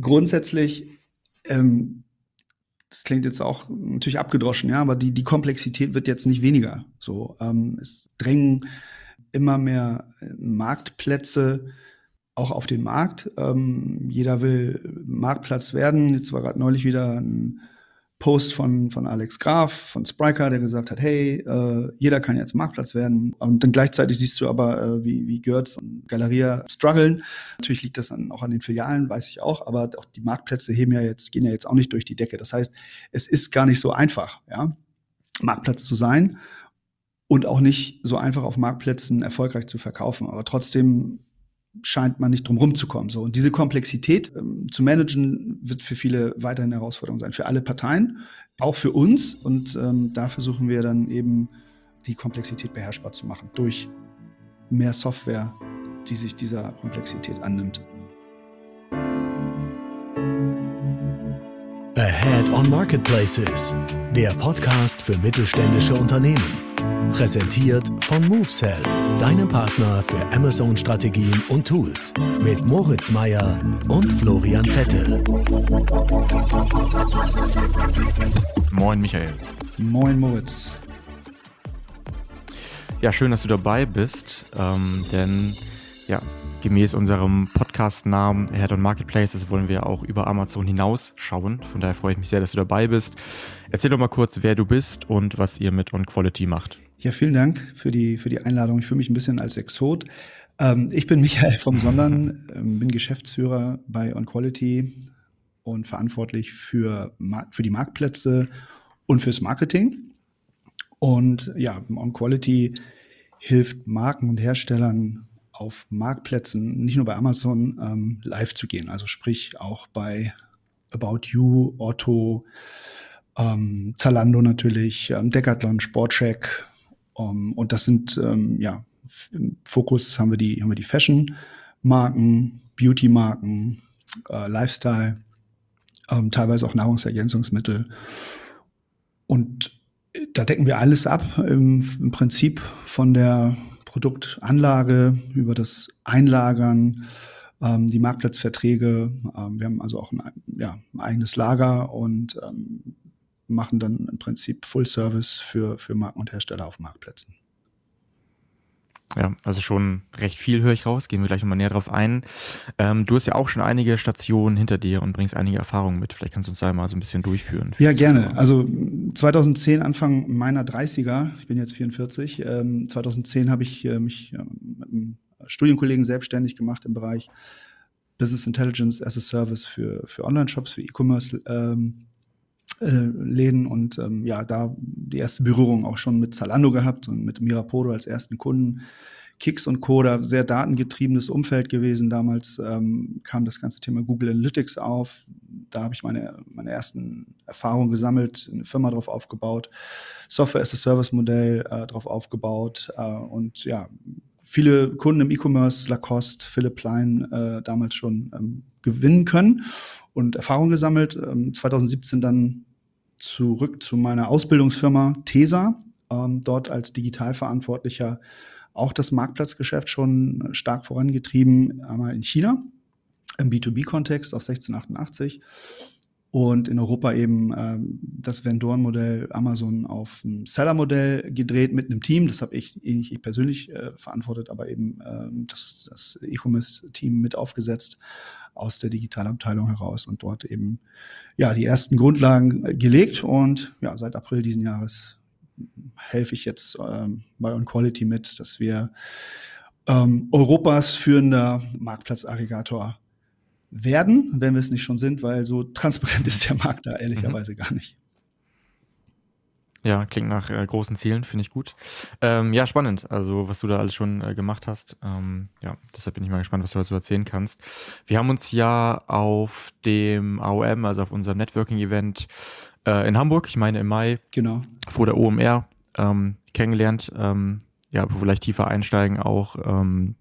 grundsätzlich, ähm, das klingt jetzt auch natürlich abgedroschen, ja, aber die, die Komplexität wird jetzt nicht weniger. So, ähm, es drängen immer mehr Marktplätze auch auf den Markt. Ähm, jeder will Marktplatz werden. Jetzt war gerade neulich wieder ein Post von, von Alex Graf von Spriker, der gesagt hat, hey, äh, jeder kann jetzt Marktplatz werden. Und dann gleichzeitig siehst du aber, äh, wie, wie Götz und Galeria strugglen. Natürlich liegt das dann auch an den Filialen, weiß ich auch, aber auch die Marktplätze heben ja jetzt, gehen ja jetzt auch nicht durch die Decke. Das heißt, es ist gar nicht so einfach, ja, Marktplatz zu sein und auch nicht so einfach auf Marktplätzen erfolgreich zu verkaufen. Aber trotzdem scheint man nicht drum rumzukommen. So. Und diese Komplexität ähm, zu managen wird für viele weiterhin eine Herausforderung sein, für alle Parteien, auch für uns. Und ähm, da versuchen wir dann eben die Komplexität beherrschbar zu machen durch mehr Software, die sich dieser Komplexität annimmt. Ahead on Marketplaces, der Podcast für mittelständische Unternehmen. Präsentiert von MoveSell, deinem Partner für Amazon-Strategien und Tools. Mit Moritz Meyer und Florian Vettel. Moin, Michael. Moin, Moritz. Ja, schön, dass du dabei bist, ähm, denn ja, gemäß unserem Podcast-Namen Head on Marketplaces wollen wir auch über Amazon hinaus schauen. Von daher freue ich mich sehr, dass du dabei bist. Erzähl doch mal kurz, wer du bist und was ihr mit On Quality macht. Ja, vielen Dank für die, für die Einladung. Ich fühle mich ein bisschen als Exot. Ähm, ich bin Michael vom Sondern, ähm, bin Geschäftsführer bei OnQuality und verantwortlich für, für die Marktplätze und fürs Marketing. Und ja, OnQuality hilft Marken und Herstellern auf Marktplätzen, nicht nur bei Amazon, ähm, live zu gehen. Also sprich auch bei About You, Otto, ähm, Zalando natürlich, ähm, Decathlon, Sportcheck, um, ähm, und das sind, ähm, ja, im Fokus haben wir die, haben wir die Fashion-Marken, Beauty-Marken, äh, Lifestyle, ähm, teilweise auch Nahrungsergänzungsmittel. Und da decken wir alles ab, im, im Prinzip von der Produktanlage über das Einlagern, ähm, die Marktplatzverträge. Ähm, wir haben also auch ein, ja, eigenes Lager und ähm, machen dann im Prinzip Full Service für, für Marken und Hersteller auf Marktplätzen. Ja, also schon recht viel höre ich raus. Gehen wir gleich nochmal näher drauf ein. Ähm, du hast ja auch schon einige Stationen hinter dir und bringst einige Erfahrungen mit. Vielleicht kannst du uns da mal so ein bisschen durchführen. Ja, gerne. Also 2010, Anfang meiner 30er, ich bin jetzt 44, ähm, 2010 habe ich äh, mich äh, mit einem Studienkollegen selbstständig gemacht im Bereich Business Intelligence as a Service für, für Online-Shops, für E-Commerce. Ähm, äh, Läden und ähm, ja, da die erste Berührung auch schon mit Zalando gehabt und mit Mirapodo als ersten Kunden. Kicks und Co. da sehr datengetriebenes Umfeld gewesen. Damals ähm, kam das ganze Thema Google Analytics auf. Da habe ich meine, meine ersten Erfahrungen gesammelt, eine Firma drauf aufgebaut, Software as a Service Modell äh, drauf aufgebaut äh, und ja, viele Kunden im E-Commerce, Lacoste, Philipp Plein äh, damals schon ähm, gewinnen können und Erfahrung gesammelt. Ähm, 2017 dann zurück zu meiner Ausbildungsfirma TESA, ähm, dort als Digitalverantwortlicher auch das Marktplatzgeschäft schon stark vorangetrieben, einmal in China im B2B-Kontext auf 1688 und in Europa eben ähm, das Vendoren-Modell Amazon auf ein Seller-Modell gedreht mit einem Team. Das habe ich, ich, ich persönlich äh, verantwortet, aber eben ähm, das, das E-Commerce-Team mit aufgesetzt aus der Digitalabteilung heraus und dort eben ja die ersten Grundlagen äh, gelegt und ja seit April diesen Jahres helfe ich jetzt ähm, bei OnQuality mit, dass wir ähm, Europas führender Marktplatzaggregator werden, wenn wir es nicht schon sind, weil so transparent ist der Markt da ehrlicherweise mhm. gar nicht. Ja, klingt nach äh, großen Zielen, finde ich gut. Ähm, ja, spannend, also was du da alles schon äh, gemacht hast. Ähm, ja, deshalb bin ich mal gespannt, was du dazu erzählen kannst. Wir haben uns ja auf dem AOM, also auf unserem Networking-Event äh, in Hamburg, ich meine im Mai, genau. vor der OMR, ähm, kennengelernt. Ähm, ja, vielleicht tiefer einsteigen, auch ähm,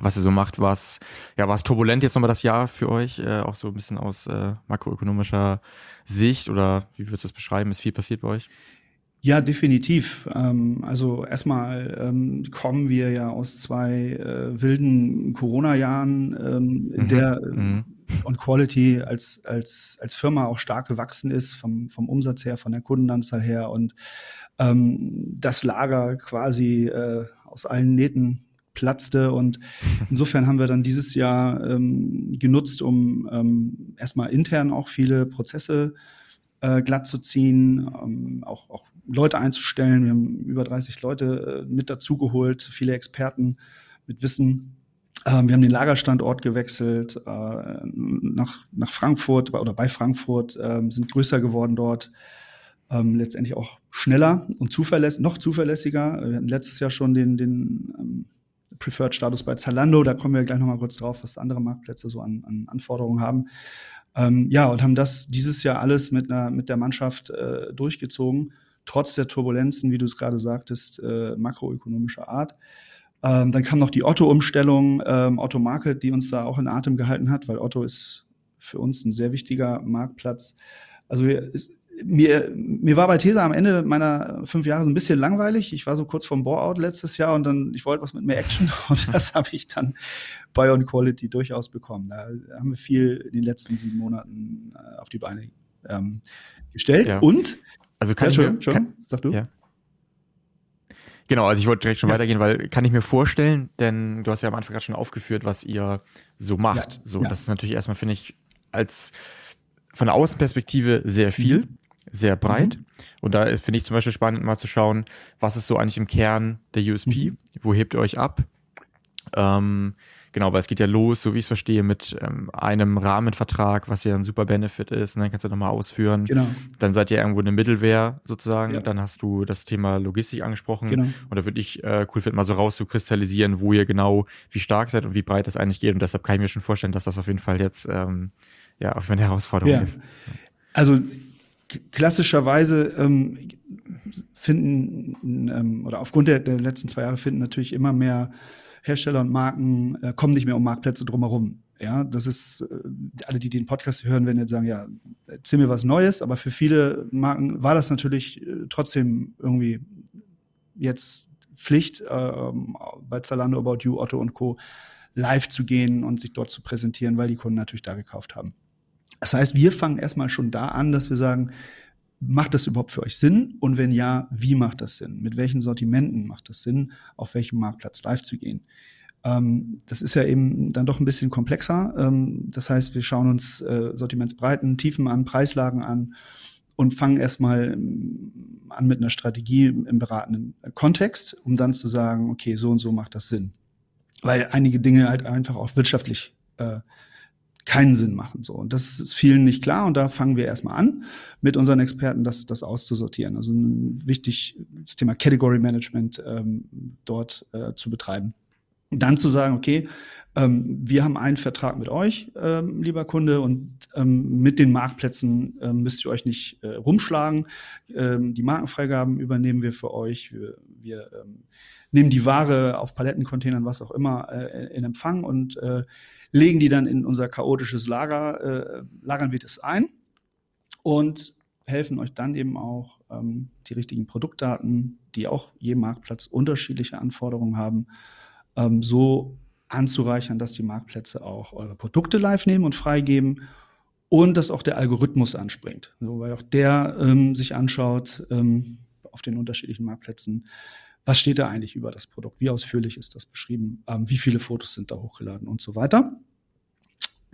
was ihr so macht, was ja war es turbulent jetzt nochmal das Jahr für euch, äh, auch so ein bisschen aus äh, makroökonomischer Sicht oder wie würdest du das beschreiben? Ist viel passiert bei euch? Ja, definitiv. Ähm, also erstmal ähm, kommen wir ja aus zwei äh, wilden Corona-Jahren, ähm, in mhm. der mhm. On Quality als, als, als Firma auch stark gewachsen ist, vom, vom Umsatz her, von der Kundenanzahl her und ähm, das Lager quasi äh, aus allen Nähten platzte. Und insofern haben wir dann dieses Jahr ähm, genutzt, um ähm, erstmal intern auch viele Prozesse äh, glatt zu ziehen, ähm, auch, auch Leute einzustellen. Wir haben über 30 Leute äh, mit dazugeholt, viele Experten mit Wissen. Ähm, wir haben den Lagerstandort gewechselt äh, nach, nach Frankfurt oder bei Frankfurt, äh, sind größer geworden dort. Ähm, letztendlich auch schneller und zuverlässig, noch zuverlässiger. Wir hatten letztes Jahr schon den, den ähm, Preferred-Status bei Zalando. Da kommen wir gleich nochmal kurz drauf, was andere Marktplätze so an, an Anforderungen haben. Ähm, ja, und haben das dieses Jahr alles mit, einer, mit der Mannschaft äh, durchgezogen, trotz der Turbulenzen, wie du es gerade sagtest, äh, makroökonomischer Art. Ähm, dann kam noch die Otto-Umstellung, ähm, Otto Market, die uns da auch in Atem gehalten hat, weil Otto ist für uns ein sehr wichtiger Marktplatz. Also ist, mir, mir war bei Tesa am Ende meiner fünf Jahre so ein bisschen langweilig. Ich war so kurz vorm Bore-out letztes Jahr und dann, ich wollte was mit mehr Action und das habe ich dann bei On Quality durchaus bekommen. Da haben wir viel in den letzten sieben Monaten äh, auf die Beine ähm, gestellt. Ja. Und also kann ja, ich schon, kann, sag du. Ja. Genau, also ich wollte direkt schon ja. weitergehen, weil kann ich mir vorstellen, denn du hast ja am Anfang gerade schon aufgeführt, was ihr so macht. so, das ist natürlich erstmal, finde ich, als von der Außenperspektive sehr viel. Mhm sehr breit. Mhm. Und da finde ich zum Beispiel spannend, mal zu schauen, was ist so eigentlich im Kern der USP? Mhm. Wo hebt ihr euch ab? Ähm, genau, weil es geht ja los, so wie ich es verstehe, mit ähm, einem Rahmenvertrag, was ja ein super Benefit ist. Dann kannst du nochmal ausführen. Genau. Dann seid ihr irgendwo eine Middleware sozusagen. Ja. Dann hast du das Thema Logistik angesprochen. Genau. Und da würde ich äh, cool finden, mal so rauszukristallisieren, wo ihr genau, wie stark seid und wie breit das eigentlich geht. Und deshalb kann ich mir schon vorstellen, dass das auf jeden Fall jetzt ähm, ja auf eine Herausforderung ja. ist. Also klassischerweise ähm, finden ähm, oder aufgrund der, der, letzten zwei Jahre finden natürlich immer mehr Hersteller und Marken äh, kommen nicht mehr um Marktplätze drumherum. Ja, das ist äh, alle, die den Podcast hören, werden jetzt sagen, ja, erzähl mir was Neues, aber für viele Marken war das natürlich äh, trotzdem irgendwie jetzt Pflicht, äh, bei Zalando, About You, Otto und Co. live zu gehen und sich dort zu präsentieren, weil die Kunden natürlich da gekauft haben. Das heißt, wir fangen erstmal schon da an, dass wir sagen, macht das überhaupt für euch Sinn? Und wenn ja, wie macht das Sinn? Mit welchen Sortimenten macht das Sinn, auf welchem Marktplatz live zu gehen? Ähm, das ist ja eben dann doch ein bisschen komplexer. Ähm, das heißt, wir schauen uns äh, Sortimentsbreiten, Tiefen an, Preislagen an und fangen erstmal ähm, an mit einer Strategie im beratenden Kontext, um dann zu sagen, okay, so und so macht das Sinn. Weil einige Dinge halt einfach auch wirtschaftlich äh, keinen Sinn machen. So. Und das ist vielen nicht klar. Und da fangen wir erstmal an, mit unseren Experten das, das auszusortieren. Also wichtig, das Thema Category Management ähm, dort äh, zu betreiben. Dann zu sagen, okay, ähm, wir haben einen Vertrag mit euch, ähm, lieber Kunde, und ähm, mit den Marktplätzen ähm, müsst ihr euch nicht äh, rumschlagen. Ähm, die Markenfreigaben übernehmen wir für euch. Wir, wir ähm, nehmen die Ware auf Palettencontainern, was auch immer, äh, in Empfang und äh, legen die dann in unser chaotisches Lager, äh, lagern wir das ein und helfen euch dann eben auch ähm, die richtigen Produktdaten, die auch je Marktplatz unterschiedliche Anforderungen haben, ähm, so anzureichern, dass die Marktplätze auch eure Produkte live nehmen und freigeben und dass auch der Algorithmus anspringt, so, weil auch der ähm, sich anschaut ähm, auf den unterschiedlichen Marktplätzen, was steht da eigentlich über das Produkt, wie ausführlich ist das beschrieben, ähm, wie viele Fotos sind da hochgeladen und so weiter.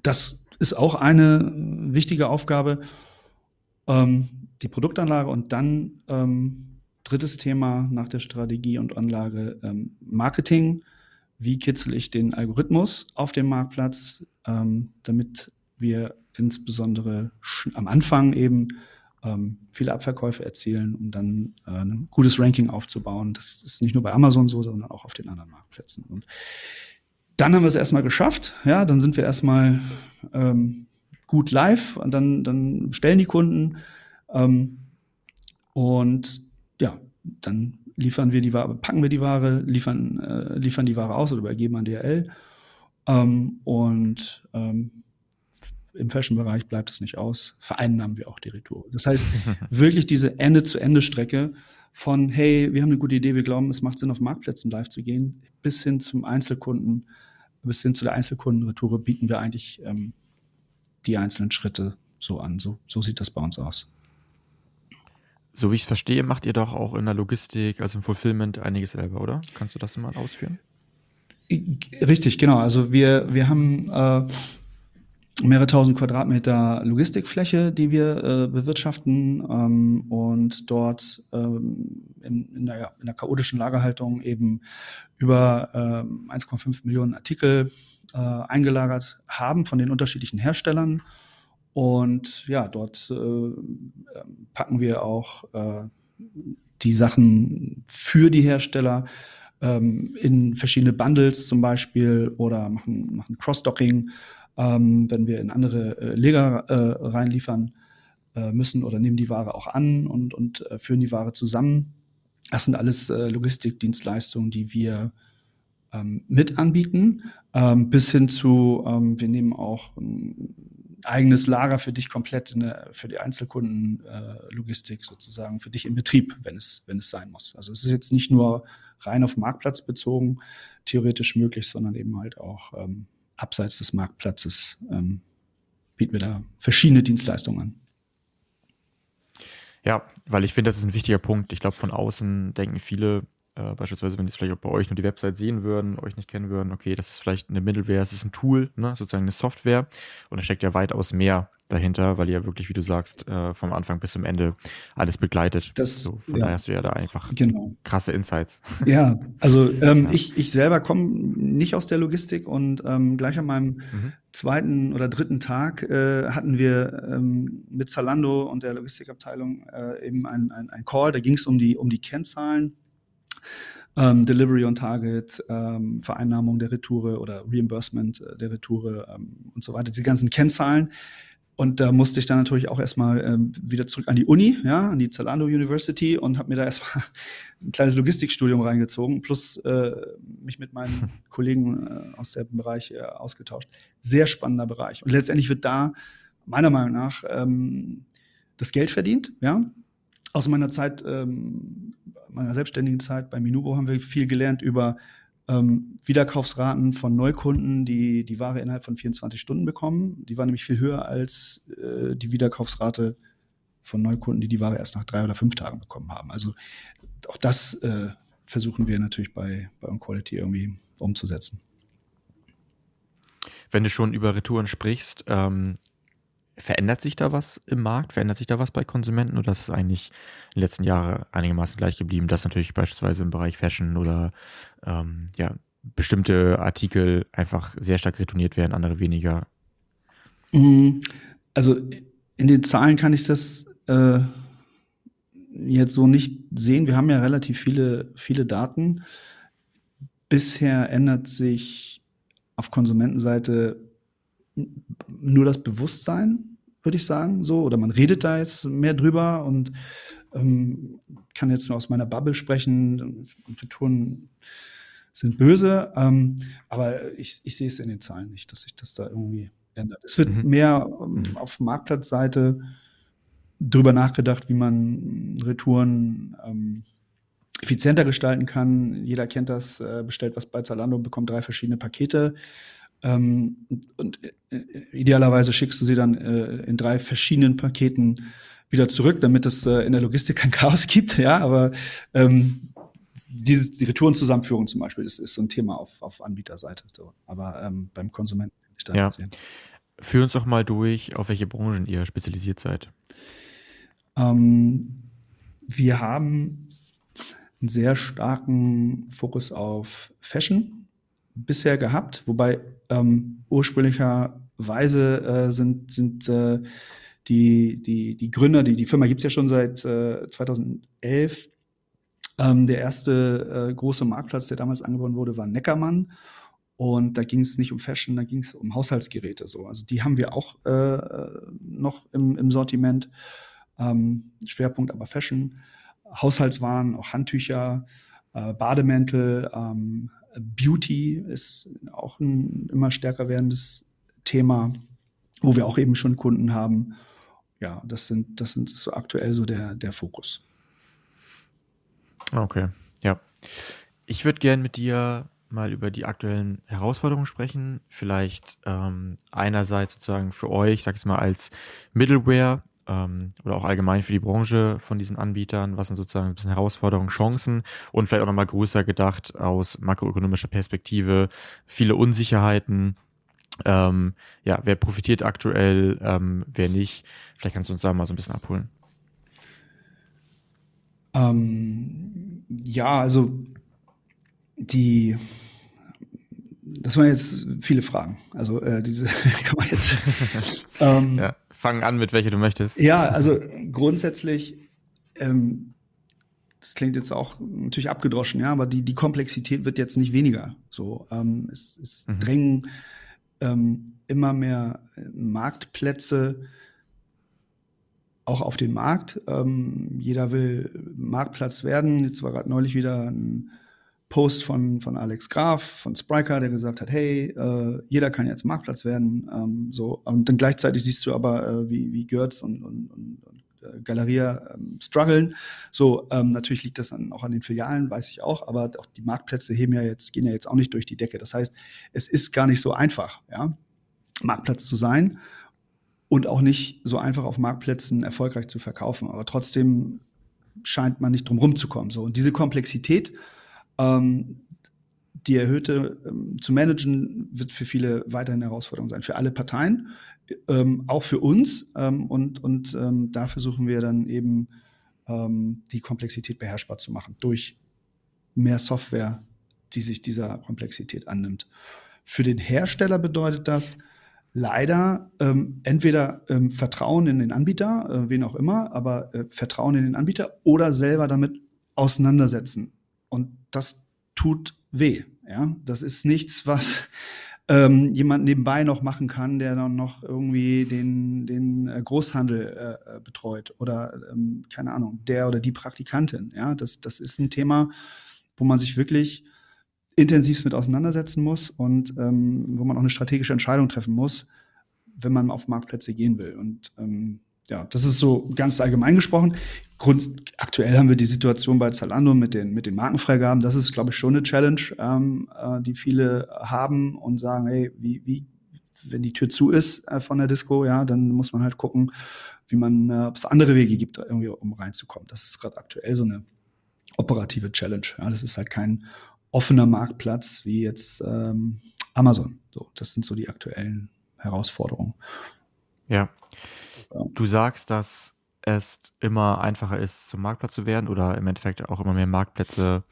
Das ist auch eine wichtige Aufgabe, ähm, die Produktanlage und dann ähm, drittes Thema nach der Strategie und Anlage ähm, Marketing. Wie kitzel ich den Algorithmus auf dem Marktplatz, ähm, damit wir insbesondere am Anfang eben ähm, viele Abverkäufe erzielen, um dann äh, ein gutes Ranking aufzubauen. Das ist nicht nur bei Amazon so, sondern auch auf den anderen Marktplätzen. Und dann haben wir es erstmal geschafft. Ja, dann sind wir erstmal ähm, gut live und dann, dann bestellen die Kunden. Ähm, und ja, dann liefern wir die Ware, packen wir die Ware, liefern, äh, liefern die Ware aus oder übergeben an DHL. Ähm, und ähm, im Fashion-Bereich bleibt es nicht aus, vereinnahmen wir auch die Retour. Das heißt, wirklich diese Ende-zu-Ende-Strecke von, hey, wir haben eine gute Idee, wir glauben, es macht Sinn, auf Marktplätzen live zu gehen, bis hin zum Einzelkunden, bis hin zu der Einzelkundenretour bieten wir eigentlich ähm, die einzelnen Schritte so an. So, so sieht das bei uns aus. So wie ich es verstehe, macht ihr doch auch in der Logistik, also im Fulfillment einiges selber, oder? Kannst du das mal ausführen? Richtig, genau. Also wir, wir haben äh, mehrere tausend Quadratmeter Logistikfläche, die wir äh, bewirtschaften ähm, und dort ähm, in, in, der, in, der, chaotischen Lagerhaltung eben über äh, 1,5 Millionen Artikel äh, eingelagert haben von den unterschiedlichen Herstellern. Und ja, dort äh, packen wir auch äh, die Sachen für die Hersteller ähm, in verschiedene Bundles zum Beispiel oder machen, machen Cross-Docking, ähm, wenn wir in andere äh, Lager äh, reinliefern äh, müssen oder nehmen die Ware auch an und, und äh, führen die Ware zusammen. Das sind alles äh, Logistikdienstleistungen, die wir ähm, mit anbieten, ähm, bis hin zu, ähm, wir nehmen auch ein eigenes Lager für dich komplett der, für die Einzelkundenlogistik äh, sozusagen, für dich in Betrieb, wenn es, wenn es sein muss. Also es ist jetzt nicht nur rein auf Marktplatz bezogen, theoretisch möglich, sondern eben halt auch ähm, abseits des Marktplatzes ähm, bieten wir da verschiedene Dienstleistungen an. Ja, weil ich finde, das ist ein wichtiger Punkt. Ich glaube, von außen denken viele, äh, beispielsweise, wenn die vielleicht auch bei euch nur die Website sehen würden, euch nicht kennen würden, okay, das ist vielleicht eine Middleware, es ist ein Tool, ne, sozusagen eine Software und da steckt ja weitaus mehr dahinter, weil ihr wirklich, wie du sagst, äh, vom Anfang bis zum Ende alles begleitet. Das, so, von ja. daher hast du ja da einfach genau. krasse Insights. Ja, also ähm, ja. Ich, ich selber komme nicht aus der Logistik und ähm, gleich an meinem mhm. zweiten oder dritten Tag äh, hatten wir ähm, mit Zalando und der Logistikabteilung äh, eben ein, ein, ein Call, da ging es um die, um die Kennzahlen ähm, Delivery on Target, ähm, Vereinnahmung der Retoure oder Reimbursement äh, der Retoure ähm, und so weiter, die ganzen Kennzahlen. Und da musste ich dann natürlich auch erstmal ähm, wieder zurück an die Uni, ja, an die Zalando University und habe mir da erstmal ein kleines Logistikstudium reingezogen, plus äh, mich mit meinen Kollegen äh, aus dem Bereich äh, ausgetauscht. Sehr spannender Bereich. Und letztendlich wird da meiner Meinung nach ähm, das Geld verdient, ja. Aus meiner Zeit ähm, meiner selbstständigen Zeit bei Minubo haben wir viel gelernt über ähm, Wiederkaufsraten von Neukunden, die die Ware innerhalb von 24 Stunden bekommen. Die war nämlich viel höher als äh, die Wiederkaufsrate von Neukunden, die die Ware erst nach drei oder fünf Tagen bekommen haben. Also auch das äh, versuchen wir natürlich bei, bei OnQuality irgendwie umzusetzen. Wenn du schon über Retouren sprichst, ähm, Verändert sich da was im Markt? Verändert sich da was bei Konsumenten oder ist es eigentlich in den letzten Jahren einigermaßen gleich geblieben, dass natürlich beispielsweise im Bereich Fashion oder ähm, ja, bestimmte Artikel einfach sehr stark retourniert werden, andere weniger? Mhm. Also in den Zahlen kann ich das äh, jetzt so nicht sehen. Wir haben ja relativ viele, viele Daten. Bisher ändert sich auf Konsumentenseite nur das Bewusstsein, würde ich sagen, so, oder man redet da jetzt mehr drüber und ähm, kann jetzt nur aus meiner Bubble sprechen. Retouren sind böse, ähm, aber ich, ich sehe es in den Zahlen nicht, dass sich das da irgendwie ändert. Es wird mhm. mehr ähm, mhm. auf Marktplatzseite drüber nachgedacht, wie man Retouren ähm, effizienter gestalten kann. Jeder kennt das, äh, bestellt was bei Zalando, bekommt drei verschiedene Pakete. Ähm, und äh, idealerweise schickst du sie dann äh, in drei verschiedenen Paketen wieder zurück, damit es äh, in der Logistik kein Chaos gibt. Ja, aber ähm, dieses, die Retourenzusammenführung zum Beispiel, das ist so ein Thema auf, auf Anbieterseite. So. Aber ähm, beim Konsumenten kann ich da ja. sehen. Führ uns doch mal durch, auf welche Branchen ihr spezialisiert seid. Ähm, wir haben einen sehr starken Fokus auf Fashion bisher gehabt, wobei ähm, ursprünglicherweise äh, sind, sind äh, die, die, die Gründer, die, die Firma gibt es ja schon seit äh, 2011. Ähm, der erste äh, große Marktplatz, der damals angebaut wurde, war Neckermann. Und da ging es nicht um Fashion, da ging es um Haushaltsgeräte. So. Also die haben wir auch äh, noch im, im Sortiment. Ähm, Schwerpunkt aber Fashion. Haushaltswaren, auch Handtücher, äh, Bademäntel, ähm, Beauty ist auch ein immer stärker werdendes Thema, wo wir auch eben schon Kunden haben. Ja, das sind, das sind so aktuell so der, der Fokus. Okay, ja. Ich würde gerne mit dir mal über die aktuellen Herausforderungen sprechen. Vielleicht ähm, einerseits sozusagen für euch, sag ich mal, als Middleware ähm, oder auch allgemein für die Branche von diesen Anbietern, was sind sozusagen ein bisschen Herausforderungen, Chancen und vielleicht auch nochmal größer gedacht aus makroökonomischer Perspektive, viele Unsicherheiten. Ähm, ja, wer profitiert aktuell, ähm, wer nicht? Vielleicht kannst du uns da mal so ein bisschen abholen. Ähm, ja, also die, das waren jetzt viele Fragen. Also äh, diese kann man jetzt. ähm, ja, fang an mit welcher du möchtest. Ja, also grundsätzlich, ähm, das klingt jetzt auch natürlich abgedroschen, ja, aber die, die Komplexität wird jetzt nicht weniger. So, ähm, es, es mhm. drängen ähm, immer mehr Marktplätze auch auf den Markt. Ähm, jeder will Marktplatz werden. Jetzt war gerade neulich wieder ein Post von, von Alex Graf von Spriker, der gesagt hat, hey, äh, jeder kann jetzt Marktplatz werden. Ähm, so. Und dann gleichzeitig siehst du aber, äh, wie, wie Götz und, und, und, und äh, Galeria ähm, strugglen. So, ähm, natürlich liegt das dann auch an den Filialen, weiß ich auch, aber auch die Marktplätze heben ja jetzt, gehen ja jetzt auch nicht durch die Decke. Das heißt, es ist gar nicht so einfach, ja, Marktplatz zu sein und auch nicht so einfach auf Marktplätzen erfolgreich zu verkaufen. Aber trotzdem scheint man nicht drum rumzukommen. So. Und diese Komplexität, ähm, die erhöhte ähm, zu managen, wird für viele weiterhin Herausforderung sein, für alle Parteien, ähm, auch für uns. Ähm, und und ähm, da versuchen wir dann eben ähm, die Komplexität beherrschbar zu machen durch mehr Software, die sich dieser Komplexität annimmt. Für den Hersteller bedeutet das leider ähm, entweder ähm, Vertrauen in den Anbieter, äh, wen auch immer, aber äh, Vertrauen in den Anbieter oder selber damit auseinandersetzen. Und das tut weh. Ja, das ist nichts, was ähm, jemand nebenbei noch machen kann, der dann noch irgendwie den, den äh, Großhandel äh, betreut oder ähm, keine Ahnung, der oder die Praktikantin. Ja, das, das ist ein Thema, wo man sich wirklich intensiv mit auseinandersetzen muss und ähm, wo man auch eine strategische Entscheidung treffen muss, wenn man auf Marktplätze gehen will. Und ähm, ja, das ist so ganz allgemein gesprochen. Grund, aktuell haben wir die Situation bei Zalando mit den, mit den Markenfreigaben. Das ist, glaube ich, schon eine Challenge, ähm, äh, die viele haben und sagen, hey, wie, wie, wenn die Tür zu ist äh, von der Disco, ja, dann muss man halt gucken, wie man, äh, ob es andere Wege gibt, irgendwie um reinzukommen. Das ist gerade aktuell so eine operative Challenge. Ja, das ist halt kein offener Marktplatz wie jetzt ähm, Amazon. So, das sind so die aktuellen Herausforderungen. Ja. Du sagst, dass es immer einfacher ist, zum Marktplatz zu werden oder im Endeffekt auch immer mehr Marktplätze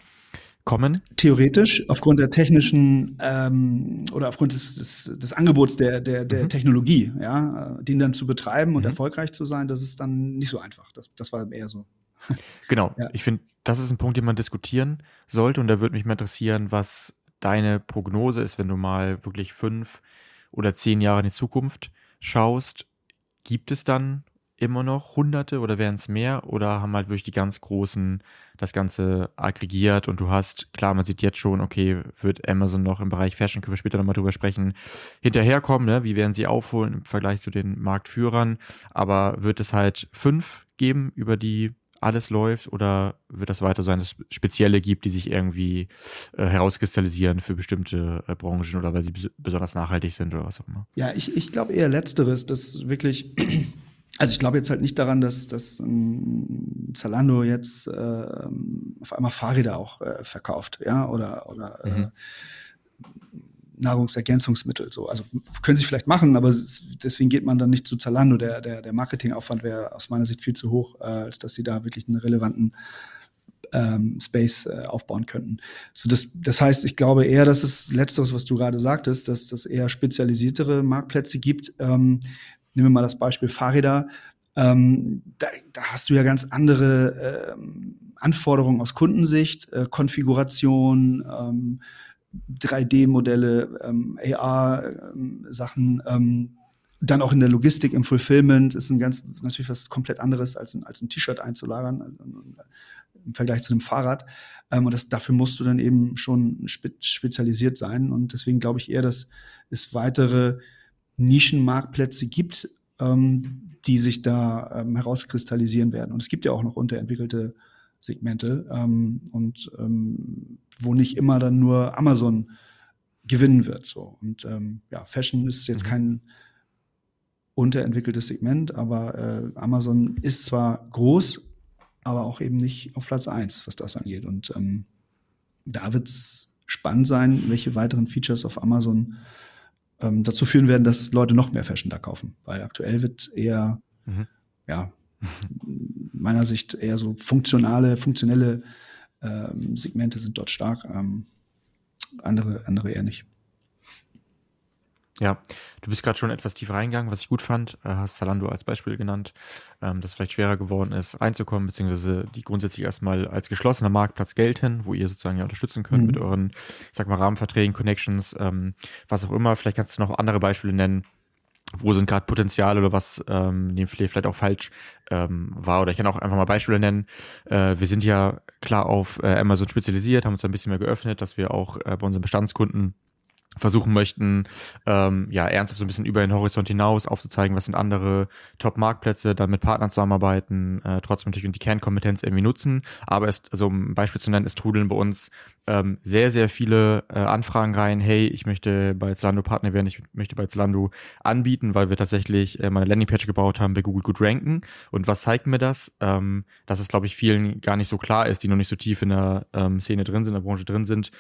kommen? Theoretisch, aufgrund der technischen ähm, oder aufgrund des, des, des Angebots der, der, der mhm. Technologie, ja, den dann zu betreiben und mhm. erfolgreich zu sein, das ist dann nicht so einfach. Das, das war eher so. Genau, ja. ich finde, das ist ein Punkt, den man diskutieren sollte und da würde mich mal interessieren, was deine Prognose ist, wenn du mal wirklich fünf oder zehn Jahre in die Zukunft schaust. Gibt es dann immer noch Hunderte oder wären es mehr oder haben halt wirklich die ganz Großen das Ganze aggregiert und du hast, klar, man sieht jetzt schon, okay, wird Amazon noch im Bereich Fashion, können wir später nochmal drüber sprechen, hinterherkommen, ne? wie werden sie aufholen im Vergleich zu den Marktführern, aber wird es halt fünf geben, über die alles läuft oder wird das weiter sein, dass es Spezielle gibt, die sich irgendwie äh, herauskristallisieren für bestimmte äh, Branchen oder weil sie besonders nachhaltig sind oder was auch immer? Ja, ich, ich glaube eher Letzteres, dass wirklich also ich glaube jetzt halt nicht daran, dass, dass um, Zalando jetzt äh, auf einmal Fahrräder auch äh, verkauft, ja, oder, oder äh, mhm. Nahrungsergänzungsmittel. So. Also können sie vielleicht machen, aber deswegen geht man dann nicht zu Zalando. Der, der, der Marketingaufwand wäre aus meiner Sicht viel zu hoch, äh, als dass sie da wirklich einen relevanten ähm, Space äh, aufbauen könnten. So das, das heißt, ich glaube eher, dass es letzteres, was du gerade sagtest, dass es eher spezialisiertere Marktplätze gibt, ähm, nehmen wir mal das Beispiel Fahrräder, ähm, da, da, hast du ja ganz andere ähm, Anforderungen aus Kundensicht, äh, Konfiguration, ähm, 3D-Modelle, ähm, AR-Sachen, ähm, dann auch in der Logistik, im Fulfillment ist ein ganz natürlich was komplett anderes als ein, als ein T-Shirt einzulagern äh, im Vergleich zu einem Fahrrad. Ähm, und das, dafür musst du dann eben schon spe spezialisiert sein. Und deswegen glaube ich eher, dass es weitere Nischenmarktplätze gibt, ähm, die sich da ähm, herauskristallisieren werden. Und es gibt ja auch noch unterentwickelte Segmente ähm, und ähm, wo nicht immer dann nur Amazon gewinnen wird. So. Und ähm, ja, Fashion ist jetzt mhm. kein unterentwickeltes Segment, aber äh, Amazon ist zwar groß, aber auch eben nicht auf Platz 1, was das angeht. Und ähm, da wird es spannend sein, welche weiteren Features auf Amazon ähm, dazu führen werden, dass Leute noch mehr Fashion da kaufen. Weil aktuell wird eher, mhm. ja, meiner Sicht eher so funktionale, funktionelle ähm, Segmente sind dort stark, ähm, andere, andere eher nicht. Ja, du bist gerade schon etwas tiefer reingegangen, was ich gut fand. Äh, hast Zalando als Beispiel genannt, ähm, dass es vielleicht schwerer geworden ist, reinzukommen, beziehungsweise die grundsätzlich erstmal als geschlossener Marktplatz gelten, wo ihr sozusagen ja unterstützen könnt mhm. mit euren, ich sag mal, Rahmenverträgen, Connections, ähm, was auch immer. Vielleicht kannst du noch andere Beispiele nennen, wo sind gerade Potenziale oder was ähm, dem vielleicht auch falsch ähm, war. Oder ich kann auch einfach mal Beispiele nennen. Äh, wir sind ja klar auf äh, Amazon spezialisiert, haben uns ein bisschen mehr geöffnet, dass wir auch äh, bei unseren Bestandskunden versuchen möchten, ähm, ja, ernsthaft so ein bisschen über den Horizont hinaus aufzuzeigen, was sind andere Top-Marktplätze, dann mit Partnern zusammenarbeiten, äh, trotzdem natürlich die Kernkompetenz irgendwie nutzen. Aber es, also um ein Beispiel zu nennen, es trudeln bei uns ähm, sehr, sehr viele äh, Anfragen rein, hey, ich möchte bei Zalando Partner werden, ich möchte bei Zalando anbieten, weil wir tatsächlich äh, meine Landingpage gebaut haben, bei Google gut ranken. Und was zeigt mir das? Ähm, dass es, glaube ich, vielen gar nicht so klar ist, die noch nicht so tief in der ähm, Szene drin sind, in der Branche drin sind,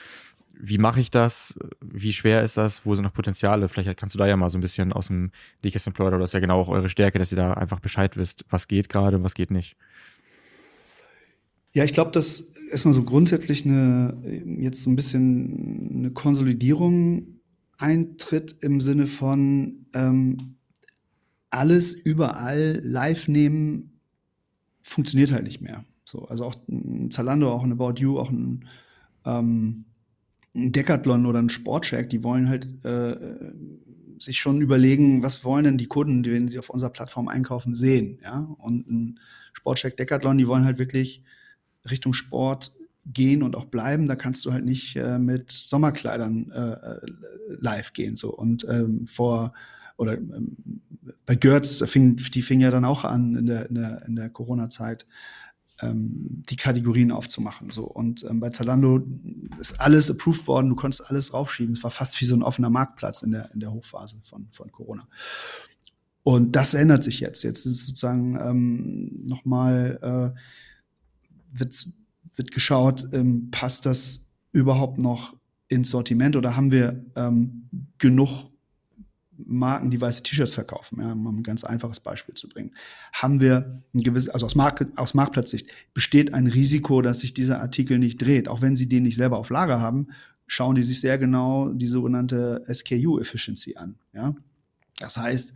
wie mache ich das? Wie schwer ist das? Wo sind noch Potenziale? Vielleicht kannst du da ja mal so ein bisschen aus dem Nähkästchen plaudern. Das ist ja genau auch eure Stärke, dass ihr da einfach Bescheid wisst, was geht gerade und was geht nicht. Ja, ich glaube, dass erstmal so grundsätzlich eine, jetzt so ein bisschen eine Konsolidierung eintritt im Sinne von ähm, alles überall live nehmen funktioniert halt nicht mehr. So, also auch ein Zalando, auch ein About You, auch ein ähm, ein Decathlon oder ein Sportcheck, die wollen halt äh, sich schon überlegen, was wollen denn die Kunden, wenn sie auf unserer Plattform einkaufen, sehen. Ja? Und ein Sportcheck Decathlon, die wollen halt wirklich Richtung Sport gehen und auch bleiben. Da kannst du halt nicht äh, mit Sommerkleidern äh, live gehen. So. Und ähm, vor oder ähm, bei Götz, fing, die fing ja dann auch an in der, in der, in der Corona-Zeit, ähm, die Kategorien aufzumachen. So. Und ähm, bei Zalando ist alles approved worden, du konntest alles raufschieben. Es war fast wie so ein offener Marktplatz in der, in der Hochphase von, von Corona. Und das ändert sich jetzt. Jetzt ist sozusagen ähm, nochmal, äh, wird, wird geschaut, ähm, passt das überhaupt noch ins Sortiment oder haben wir ähm, genug Marken, die weiße T-Shirts verkaufen, ja, um ein ganz einfaches Beispiel zu bringen, haben wir ein gewisses, also aus, Markt, aus Marktplatzsicht besteht ein Risiko, dass sich dieser Artikel nicht dreht. Auch wenn sie den nicht selber auf Lager haben, schauen die sich sehr genau die sogenannte SKU-Efficiency an. Ja? Das heißt,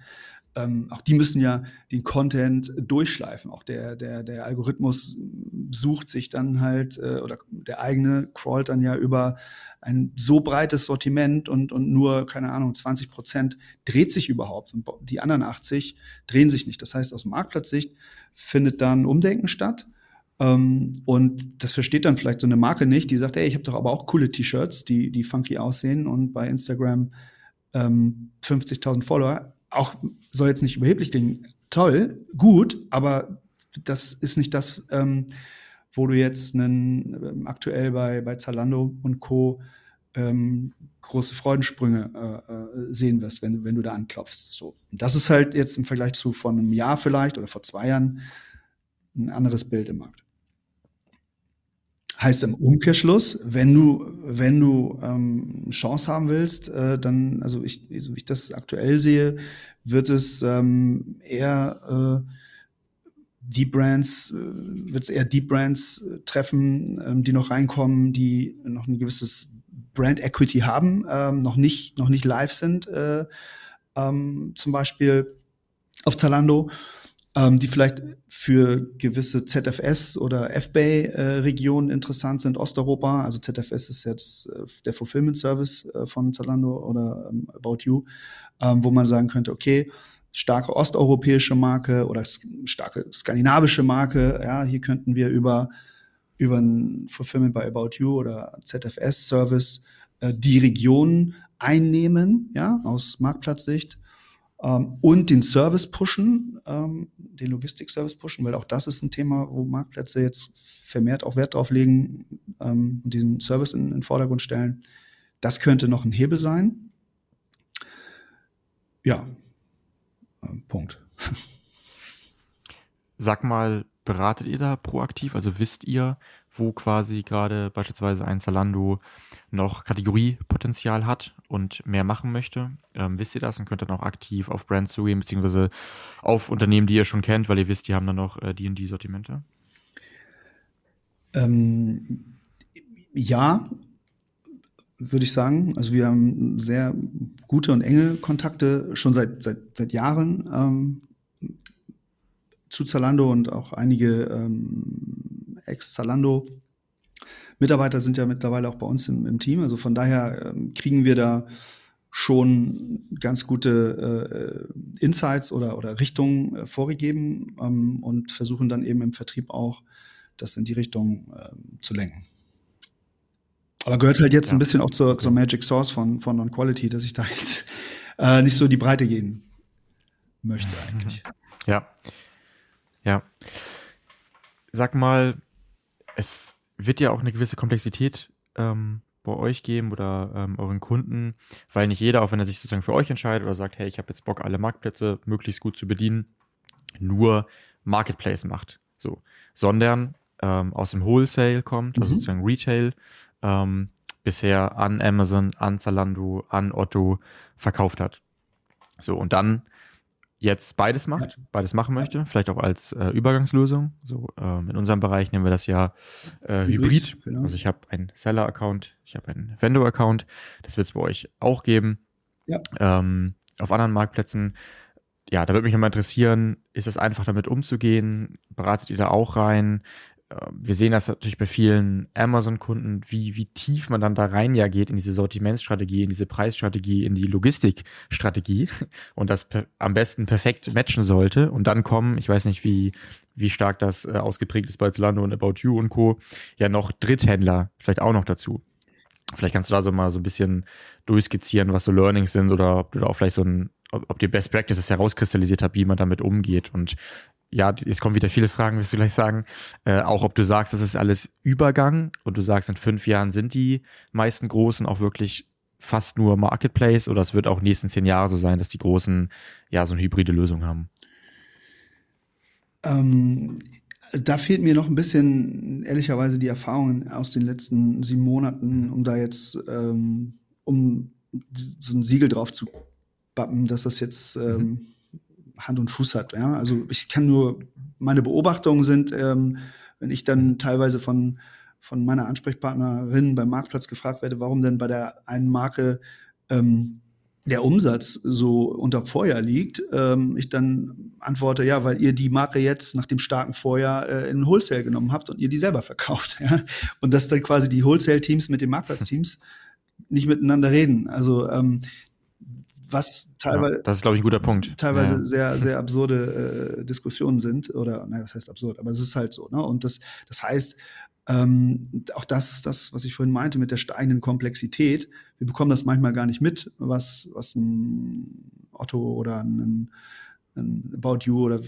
ähm, auch die müssen ja den Content durchschleifen. Auch der, der, der Algorithmus sucht sich dann halt, äh, oder der eigene crawlt dann ja über ein so breites Sortiment und, und nur, keine Ahnung, 20 Prozent dreht sich überhaupt und die anderen 80 drehen sich nicht. Das heißt, aus Marktplatzsicht findet dann Umdenken statt. Ähm, und das versteht dann vielleicht so eine Marke nicht, die sagt, ey, ich habe doch aber auch coole T-Shirts, die, die funky aussehen und bei Instagram ähm, 50.000 Follower auch soll jetzt nicht überheblich klingen, toll, gut, aber das ist nicht das, ähm, wo du jetzt einen, ähm, aktuell bei, bei Zalando und Co. Ähm, große Freudensprünge äh, äh, sehen wirst, wenn, wenn du da anklopfst. So. Das ist halt jetzt im Vergleich zu vor einem Jahr vielleicht oder vor zwei Jahren ein anderes Bild im Markt. Heißt im Umkehrschluss, wenn du, wenn du ähm, Chance haben willst, äh, dann, also ich, so wie ich das aktuell sehe, wird es ähm, eher äh, die Brands, äh, wird es eher die Brands äh, treffen, ähm, die noch reinkommen, die noch ein gewisses Brand Equity haben, ähm, noch nicht, noch nicht live sind, äh, ähm, zum Beispiel auf Zalando ähm, die vielleicht für gewisse ZFS oder FBay-Regionen äh, interessant sind, Osteuropa. Also ZFS ist jetzt äh, der Fulfillment Service äh, von Zalando oder ähm, About You, ähm, wo man sagen könnte, okay, starke osteuropäische Marke oder starke skandinavische Marke, ja, hier könnten wir über über ein Fulfillment by About You oder ZFS Service äh, die Region einnehmen, ja, aus Marktplatzsicht ähm, und den Service pushen, ähm, den Logistikservice pushen, weil auch das ist ein Thema, wo Marktplätze jetzt vermehrt auch Wert drauf legen ähm, und diesen Service in, in den Vordergrund stellen. Das könnte noch ein Hebel sein. Ja, äh, Punkt. Sag mal, beratet ihr da proaktiv? Also wisst ihr, wo quasi gerade beispielsweise ein Zalando noch Kategoriepotenzial hat und mehr machen möchte? Ähm, wisst ihr das und könnt dann auch aktiv auf Brands zugehen, beziehungsweise auf Unternehmen, die ihr schon kennt, weil ihr wisst, die haben dann noch äh, die Sortimente? Ähm, ja, würde ich sagen. Also wir haben sehr gute und enge Kontakte schon seit, seit, seit Jahren ähm, zu Zalando und auch einige ähm, Ex-Zalando. Mitarbeiter sind ja mittlerweile auch bei uns im, im Team. Also von daher ähm, kriegen wir da schon ganz gute äh, Insights oder, oder Richtungen äh, vorgegeben ähm, und versuchen dann eben im Vertrieb auch das in die Richtung äh, zu lenken. Aber gehört halt jetzt ja. ein bisschen auch zur, zur Magic Source von, von Non-Quality, dass ich da jetzt äh, nicht so die Breite gehen möchte eigentlich. Ja. Ja. Sag mal, es wird ja auch eine gewisse Komplexität ähm, bei euch geben oder ähm, euren Kunden, weil nicht jeder, auch wenn er sich sozusagen für euch entscheidet oder sagt, hey, ich habe jetzt Bock, alle Marktplätze möglichst gut zu bedienen, nur Marketplace macht. So. Sondern ähm, aus dem Wholesale kommt, also mhm. sozusagen Retail, ähm, bisher an Amazon, an Zalando, an Otto verkauft hat. So, und dann jetzt beides macht, beides machen möchte, vielleicht auch als äh, Übergangslösung. So, ähm, in unserem Bereich nennen wir das ja äh, Hybrid. Hybrid. Genau. Also ich habe einen Seller-Account, ich habe einen Vendor-Account. Das wird es bei euch auch geben. Ja. Ähm, auf anderen Marktplätzen. Ja, da würde mich nochmal interessieren, ist es einfach damit umzugehen? Beratet ihr da auch rein? Wir sehen das natürlich bei vielen Amazon-Kunden, wie, wie tief man dann da rein ja geht in diese Sortimentsstrategie, in diese Preisstrategie, in die Logistikstrategie und das am besten perfekt matchen sollte und dann kommen, ich weiß nicht, wie, wie stark das äh, ausgeprägt ist bei Zalando und About You und Co., ja noch Dritthändler vielleicht auch noch dazu. Vielleicht kannst du da so mal so ein bisschen durchskizzieren, was so Learnings sind oder ob du da auch vielleicht so ein, ob, ob dir Best Practices herauskristallisiert habt, wie man damit umgeht und ja, jetzt kommen wieder viele Fragen, wirst du gleich sagen. Äh, auch ob du sagst, das ist alles Übergang und du sagst, in fünf Jahren sind die meisten Großen auch wirklich fast nur Marketplace oder es wird auch nächsten zehn Jahre so sein, dass die Großen ja so eine hybride Lösung haben? Ähm, da fehlt mir noch ein bisschen, ehrlicherweise, die Erfahrungen aus den letzten sieben Monaten, um da jetzt, ähm, um so ein Siegel drauf zu bappen, dass das jetzt ähm, mhm Hand und Fuß hat. Ja? Also ich kann nur, meine Beobachtungen sind, ähm, wenn ich dann teilweise von, von meiner Ansprechpartnerin beim Marktplatz gefragt werde, warum denn bei der einen Marke ähm, der Umsatz so unter Vorjahr liegt, ähm, ich dann antworte, ja, weil ihr die Marke jetzt nach dem starken Vorjahr äh, in Wholesale genommen habt und ihr die selber verkauft. Ja? Und dass dann quasi die Wholesale-Teams mit den Marktplatzteams nicht miteinander reden. Also ähm, was teilweise. Ja, das ist, glaube ich, ein guter Punkt. Teilweise ja. sehr, sehr absurde äh, Diskussionen sind. Oder, naja, was heißt absurd? Aber es ist halt so. Ne? Und das, das heißt, ähm, auch das ist das, was ich vorhin meinte mit der steigenden Komplexität. Wir bekommen das manchmal gar nicht mit, was, was ein Otto oder ein, ein About You oder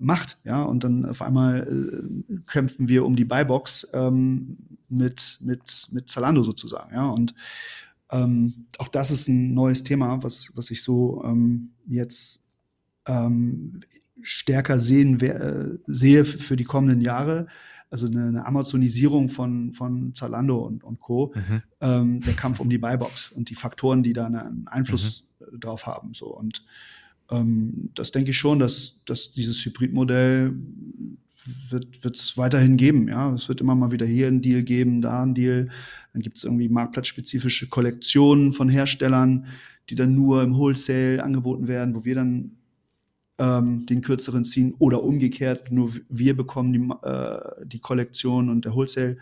macht, ja, und dann auf einmal äh, kämpfen wir um die Buybox ähm, mit, mit, mit Zalando sozusagen, ja, und ähm, auch das ist ein neues Thema, was, was ich so ähm, jetzt ähm, stärker sehen, äh, sehe für die kommenden Jahre. Also eine, eine Amazonisierung von, von Zalando und, und Co. Mhm. Ähm, der Kampf um die Buybox und die Faktoren, die da einen Einfluss mhm. drauf haben. So. Und ähm, das denke ich schon, dass, dass dieses Hybridmodell wird es weiterhin geben. Ja, es wird immer mal wieder hier ein Deal geben, da ein Deal. Dann gibt es irgendwie marktplatzspezifische Kollektionen von Herstellern, die dann nur im Wholesale angeboten werden, wo wir dann ähm, den kürzeren ziehen oder umgekehrt, nur wir bekommen die, äh, die Kollektion und der Wholesale